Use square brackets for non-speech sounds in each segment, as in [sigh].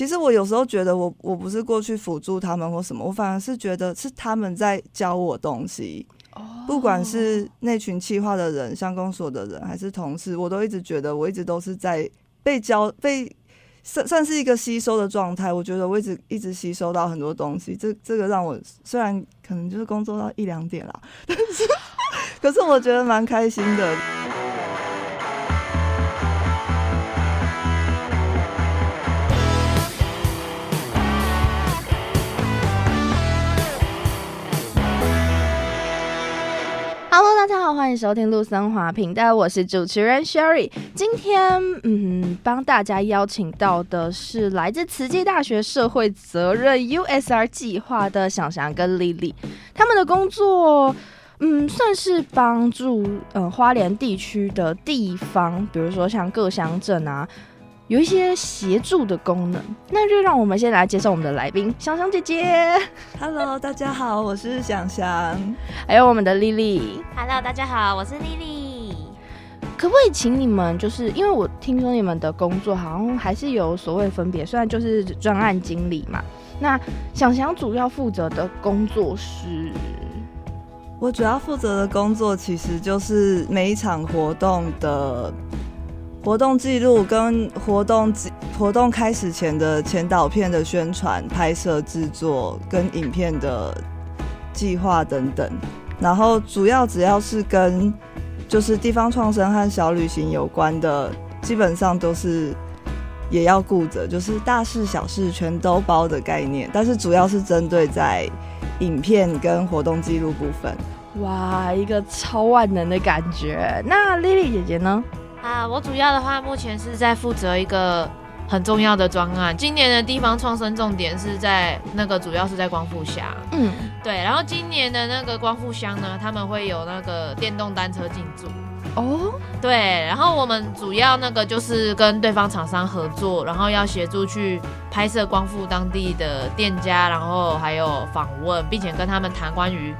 其实我有时候觉得我我不是过去辅助他们或什么，我反而是觉得是他们在教我东西。哦，不管是那群企划的人、相公所的人，还是同事，我都一直觉得我一直都是在被教、被算算是一个吸收的状态。我觉得我一直一直吸收到很多东西，这这个让我虽然可能就是工作到一两点啦，但是 [laughs] 可是我觉得蛮开心的。好，欢迎收听陆森华频道，我是主持人 Sherry。今天，嗯，帮大家邀请到的是来自慈济大学社会责任 USR 计划的想翔跟丽丽，他们的工作，嗯，算是帮助呃花莲地区的地方，比如说像各乡镇啊。有一些协助的功能，那就让我们先来介绍我们的来宾，香香姐姐。Hello，大家好，我是想翔。还有我们的丽丽。Hello，大家好，我是丽丽。可不可以请你们，就是因为我听说你们的工作好像还是有所谓分别，虽然就是专案经理嘛。那想想主要负责的工作是？我主要负责的工作其实就是每一场活动的。活动记录跟活动活动开始前的前导片的宣传、拍摄、制作跟影片的计划等等，然后主要只要是跟就是地方创生和小旅行有关的，基本上都是也要顾着，就是大事小事全都包的概念。但是主要是针对在影片跟活动记录部分。哇，一个超万能的感觉。那丽丽姐姐呢？啊，我主要的话，目前是在负责一个很重要的专案。今年的地方创生重点是在那个，主要是在光复乡。嗯，对。然后今年的那个光复乡呢，他们会有那个电动单车进驻。哦，对。然后我们主要那个就是跟对方厂商合作，然后要协助去拍摄光复当地的店家，然后还有访问，并且跟他们谈关于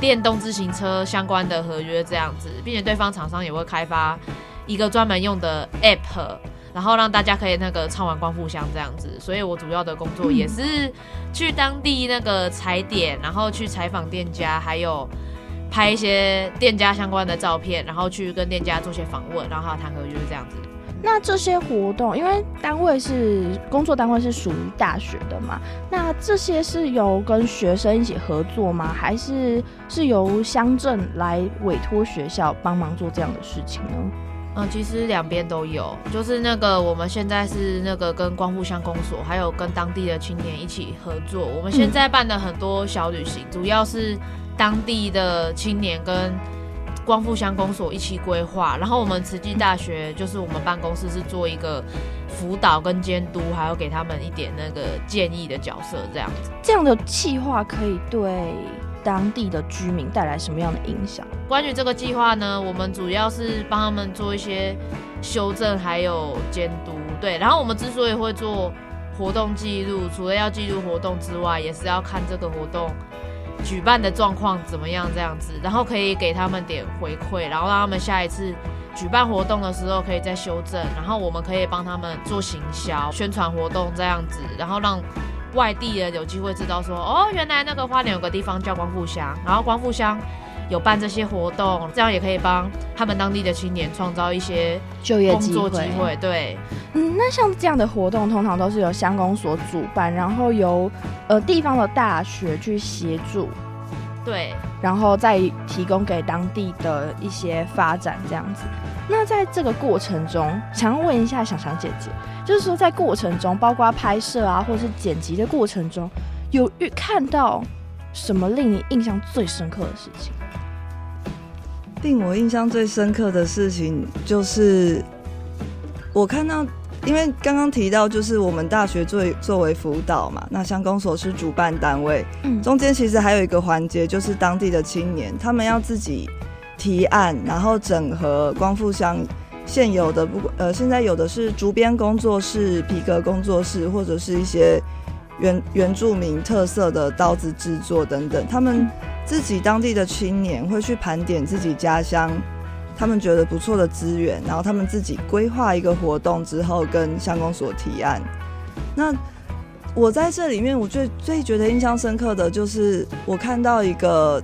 电动自行车相关的合约这样子，并且对方厂商也会开发。一个专门用的 App，然后让大家可以那个唱完光复乡这样子，所以我主要的工作也是去当地那个踩点，然后去采访店家，还有拍一些店家相关的照片，然后去跟店家做些访问，然后谈合约这样子。那这些活动，因为单位是工作单位是属于大学的嘛，那这些是由跟学生一起合作吗？还是是由乡镇来委托学校帮忙做这样的事情呢？嗯，其实两边都有，就是那个我们现在是那个跟光复乡公所，还有跟当地的青年一起合作。我们现在办的很多小旅行，主要是当地的青年跟光复乡公所一起规划，然后我们慈济大学就是我们办公室是做一个辅导跟监督，还有给他们一点那个建议的角色，这样子。这样的计划可以对当地的居民带来什么样的影响？关于这个计划呢，我们主要是帮他们做一些修正，还有监督。对，然后我们之所以会做活动记录，除了要记录活动之外，也是要看这个活动举办的状况怎么样，这样子，然后可以给他们点回馈，然后让他们下一次举办活动的时候可以再修正，然后我们可以帮他们做行销、宣传活动这样子，然后让。外地人有机会知道说，哦，原来那个花莲有个地方叫光复乡，然后光复乡有办这些活动，这样也可以帮他们当地的青年创造一些就业机会。对，嗯，那像这样的活动通常都是由乡公所主办，然后由呃地方的大学去协助，对，然后再提供给当地的一些发展这样子。那在这个过程中，想要问一下小强姐姐，就是说在过程中，包括拍摄啊，或者是剪辑的过程中，有遇看到什么令你印象最深刻的事情？令我印象最深刻的事情就是，我看到，因为刚刚提到，就是我们大学作为作为辅导嘛，那乡公所是主办单位，嗯，中间其实还有一个环节，就是当地的青年，他们要自己。提案，然后整合光复乡现有的不呃，现在有的是竹编工作室、皮革工作室，或者是一些原原住民特色的刀子制作等等。他们自己当地的青年会去盘点自己家乡，他们觉得不错的资源，然后他们自己规划一个活动之后跟乡公所提案。那我在这里面，我最最觉得印象深刻的就是我看到一个，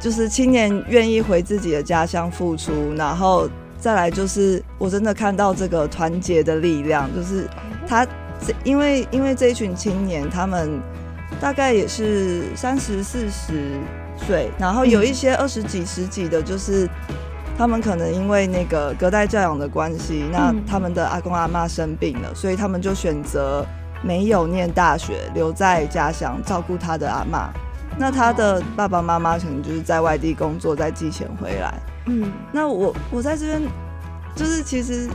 就是青年愿意回自己的家乡付出，然后再来就是我真的看到这个团结的力量，就是他因为因为这一群青年，他们大概也是三十四十岁，然后有一些二十几十几的，就是。他们可能因为那个隔代教养的关系，那他们的阿公阿妈生病了，所以他们就选择没有念大学，留在家乡照顾他的阿妈。那他的爸爸妈妈可能就是在外地工作，在寄钱回来。嗯，那我我在这边就是其实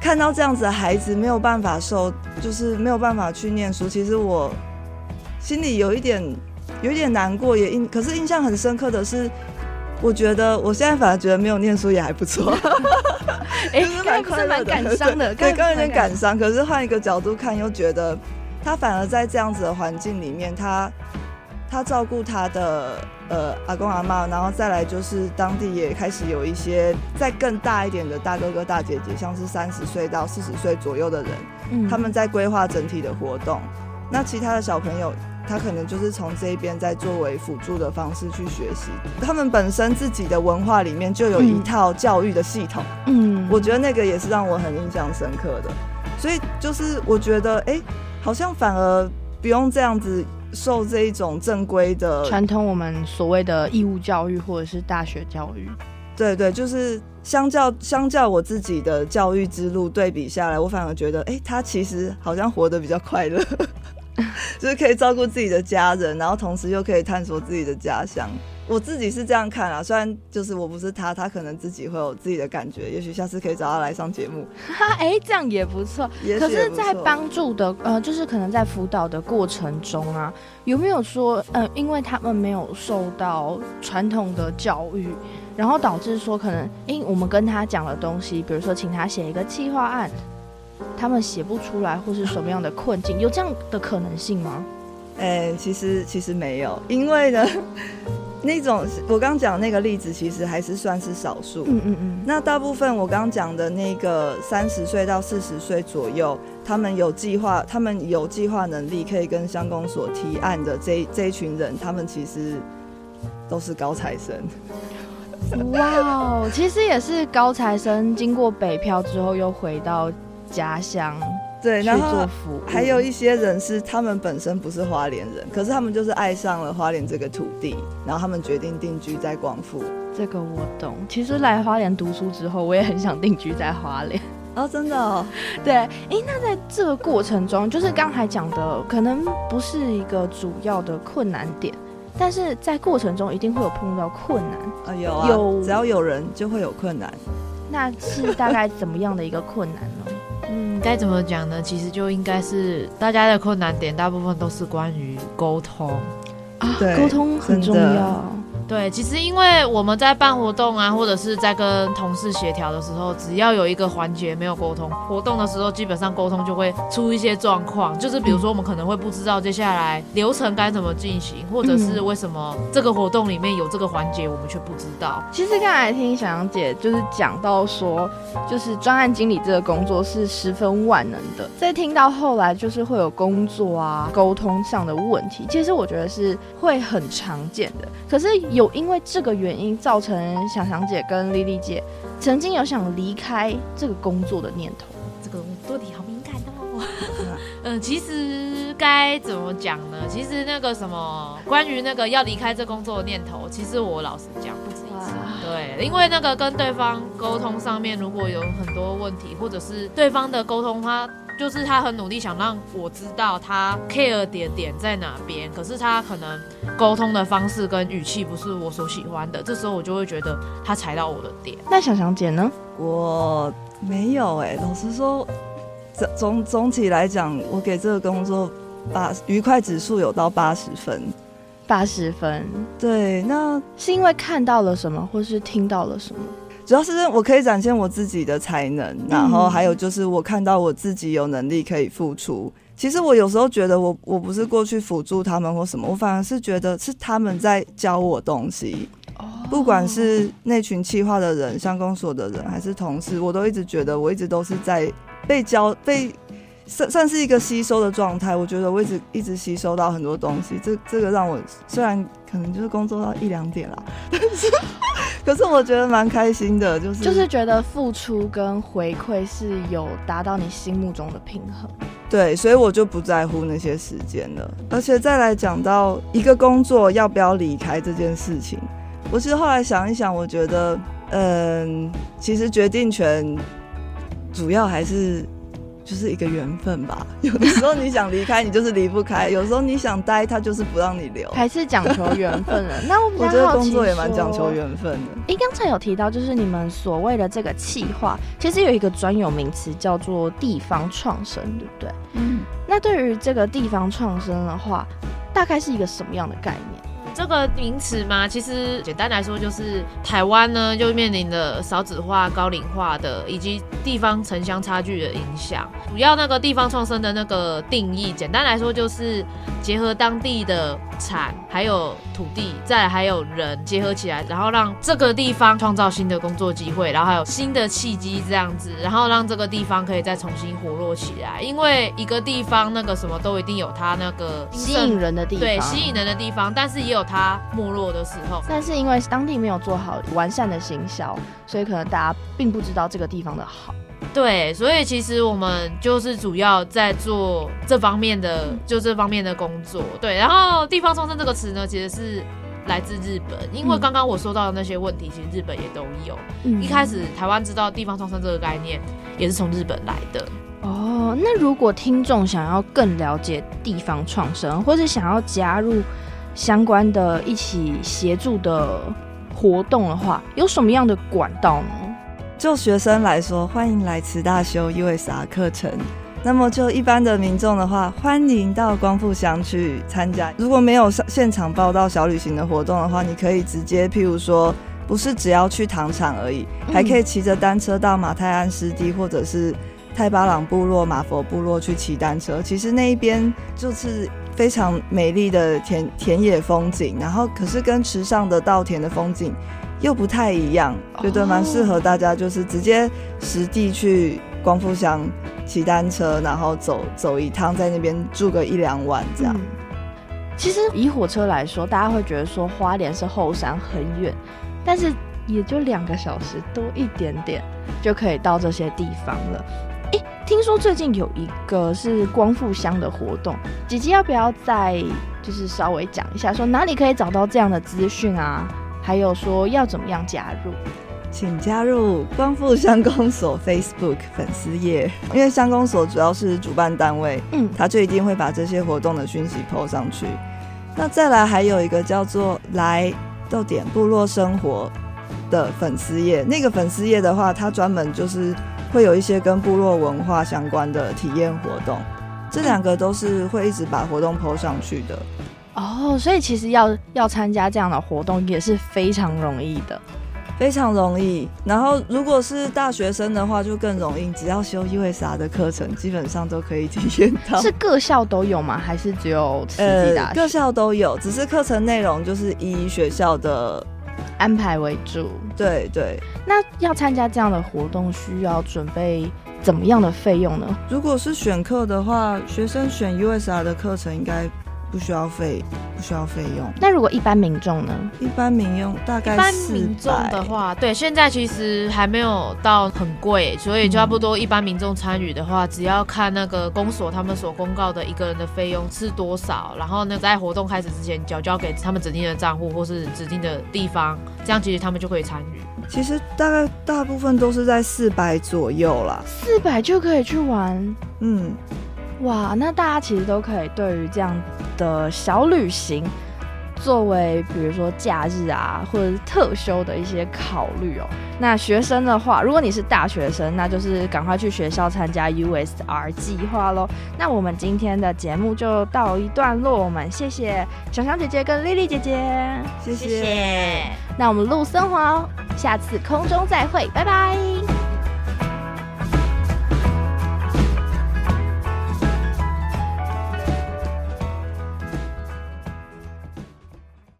看到这样子的孩子没有办法受，就是没有办法去念书，其实我心里有一点有一点难过，也印可是印象很深刻的是。我觉得我现在反而觉得没有念书也还不错，哎、欸，[laughs] 蛮快乐的，感伤的，对，刚有点感伤。可是换一个角度看，又觉得他反而在这样子的环境里面，他他照顾他的呃阿公阿妈，然后再来就是当地也开始有一些再更大一点的大哥哥大姐姐，像是三十岁到四十岁左右的人，嗯、他们在规划整体的活动。那其他的小朋友。他可能就是从这边在作为辅助的方式去学习，他们本身自己的文化里面就有一套教育的系统，嗯，我觉得那个也是让我很印象深刻的，所以就是我觉得，哎、欸，好像反而不用这样子受这一种正规的传统，我们所谓的义务教育或者是大学教育，对对，就是相较相较我自己的教育之路对比下来，我反而觉得，哎、欸，他其实好像活得比较快乐。[laughs] 就是可以照顾自己的家人，然后同时又可以探索自己的家乡。我自己是这样看啊，虽然就是我不是他，他可能自己会有自己的感觉。也许下次可以找他来上节目。哈，哎，这样也不错。可是，在帮助的呃，就是可能在辅导的过程中啊，有没有说呃，因为他们没有受到传统的教育，然后导致说可能，因为我们跟他讲的东西，比如说请他写一个计划案。他们写不出来，或是什么样的困境，有这样的可能性吗？哎、欸，其实其实没有，因为呢，[laughs] 那种我刚讲那个例子，其实还是算是少数。嗯嗯嗯。那大部分我刚讲的那个三十岁到四十岁左右，他们有计划，他们有计划能力，可以跟乡公所提案的这这一群人，他们其实都是高材生。哇哦，其实也是高材生，经过北漂之后又回到。家乡对，然后还有一些人是他们本身不是花莲人，可是他们就是爱上了花莲这个土地，然后他们决定定居在光复。这个我懂。其实来花莲读书之后，我也很想定居在花莲。哦，真的哦。[laughs] 对，哎，那在这个过程中，就是刚才讲的，可能不是一个主要的困难点，但是在过程中一定会有碰到困难。啊，有啊，有，只要有人就会有困难。那是大概怎么样的一个困难呢？嗯，该怎么讲呢？其实就应该是大家的困难点，大部分都是关于沟通啊，沟通很重要。对，其实因为我们在办活动啊，或者是在跟同事协调的时候，只要有一个环节没有沟通，活动的时候基本上沟通就会出一些状况。就是比如说，我们可能会不知道接下来流程该怎么进行，或者是为什么这个活动里面有这个环节，我们却不知道。其实刚才听小杨姐就是讲到说，就是专案经理这个工作是十分万能的。在听到后来，就是会有工作啊沟通上的问题，其实我觉得是会很常见的。可是。有因为这个原因造成小翔姐跟丽丽姐曾经有想离开这个工作的念头。这个多题好敏感哦。嗯，[laughs] 其实该怎么讲呢？其实那个什么，关于那个要离开这工作的念头，其实我老实讲不止一次。对，因为那个跟对方沟通上面如果有很多问题，或者是对方的沟通他。就是他很努力想让我知道他 care 点点在哪边，可是他可能沟通的方式跟语气不是我所喜欢的，这时候我就会觉得他踩到我的点。那想想姐呢？我没有哎、欸，老实说，总总总体来讲，我给这个工作八愉快指数有到八十分，八十分。对，那是因为看到了什么，或是听到了什么？主要是我可以展现我自己的才能，然后还有就是我看到我自己有能力可以付出。其实我有时候觉得我我不是过去辅助他们或什么，我反而是觉得是他们在教我东西。不管是那群企划的人、相公所的人，还是同事，我都一直觉得我一直都是在被教、被算算是一个吸收的状态。我觉得我一直一直吸收到很多东西，这这个让我虽然可能就是工作到一两点啦，但是可是我觉得蛮开心的，就是就是觉得付出跟回馈是有达到你心目中的平衡。对，所以我就不在乎那些时间了。而且再来讲到一个工作要不要离开这件事情，我其实后来想一想，我觉得，嗯，其实决定权主要还是。就是一个缘分吧，[laughs] 有的时候你想离开，你就是离不开；有时候你想待，他就是不让你留，还是讲求缘分了。[laughs] 那我比较好奇，我觉得工作也蛮讲求缘分的。哎，刚才有提到，就是你们所谓的这个企划，其实有一个专有名词叫做地方创生，对不对？嗯。那对于这个地方创生的话，大概是一个什么样的概念？这个名词嘛，其实简单来说就是台湾呢，就面临了少子化、高龄化的以及地方城乡差距的影响。主要那个地方创生的那个定义，简单来说就是结合当地的产还有土地，再还有人结合起来，然后让这个地方创造新的工作机会，然后还有新的契机这样子，然后让这个地方可以再重新活络起来。因为一个地方那个什么都一定有它那个吸引人的地方，对，吸引人的地方，但是也有。它没落的时候，但是因为当地没有做好完善的行销，所以可能大家并不知道这个地方的好。对，所以其实我们就是主要在做这方面的，就这方面的工作。对，然后地方创生这个词呢，其实是来自日本，因为刚刚我说到的那些问题，其实日本也都有。嗯，一开始台湾知道地方创生这个概念，也是从日本来的。哦，那如果听众想要更了解地方创生，或者想要加入相关的一起协助的活动的话，有什么样的管道呢？就学生来说，欢迎来慈大修 USR 课程。那么就一般的民众的话，欢迎到光复乡去参加。如果没有现场报到小旅行的活动的话，你可以直接，譬如说，不是只要去糖厂而已，还可以骑着单车到马泰安湿地或者是泰巴朗部落、马佛部落去骑单车。其实那一边就是。非常美丽的田田野风景，然后可是跟池上的稻田的风景又不太一样，觉得蛮适合大家，就是直接实地去光复乡骑单车，然后走走一趟，在那边住个一两晚这样。其实以火车来说，大家会觉得说花莲是后山很远，但是也就两个小时多一点点就可以到这些地方了。听说最近有一个是光复乡的活动，姐姐要不要再就是稍微讲一下，说哪里可以找到这样的资讯啊？还有说要怎么样加入？请加入光复乡公所 Facebook 粉丝页，因为乡公所主要是主办单位，嗯，他就一定会把这些活动的讯息 PO 上去。那再来还有一个叫做来逗点部落生活的粉丝页，那个粉丝页的话，它专门就是。会有一些跟部落文化相关的体验活动，这两个都是会一直把活动 PO 上去的。哦，所以其实要要参加这样的活动也是非常容易的，非常容易。然后如果是大学生的话，就更容易，只要修 USR 的课程，基本上都可以体验到。是各校都有吗？还是只有慈济大学？呃，各校都有，只是课程内容就是以学校的。安排为主，对对。那要参加这样的活动，需要准备怎么样的费用呢？如果是选课的话，学生选 USR 的课程应该不需要费，不需要费用。那如果一般民众呢？一般民用大概一般民众的话，对，现在其实还没有到很贵，所以差不多一般民众参与的话，嗯，只要看那个公所他们所公告的一个人的费用是多少，然后呢，在活动开始之前缴交给他们指定的账户或是指定的地方，这样其实他们就可以参与。其实大概大部分都是在四百左右啦，四百就可以去玩，嗯。哇，那大家其实都可以对于这样的小旅行，作为比如说假日啊，或者是特休的一些考虑哦。那学生的话，如果你是大学生，那就是赶快去学校参加 USR 计划喽。那我们今天的节目就到一段落，我们谢谢小翔姐姐跟丽丽姐姐，谢谢。那我们路森华，下次空中再会，拜拜。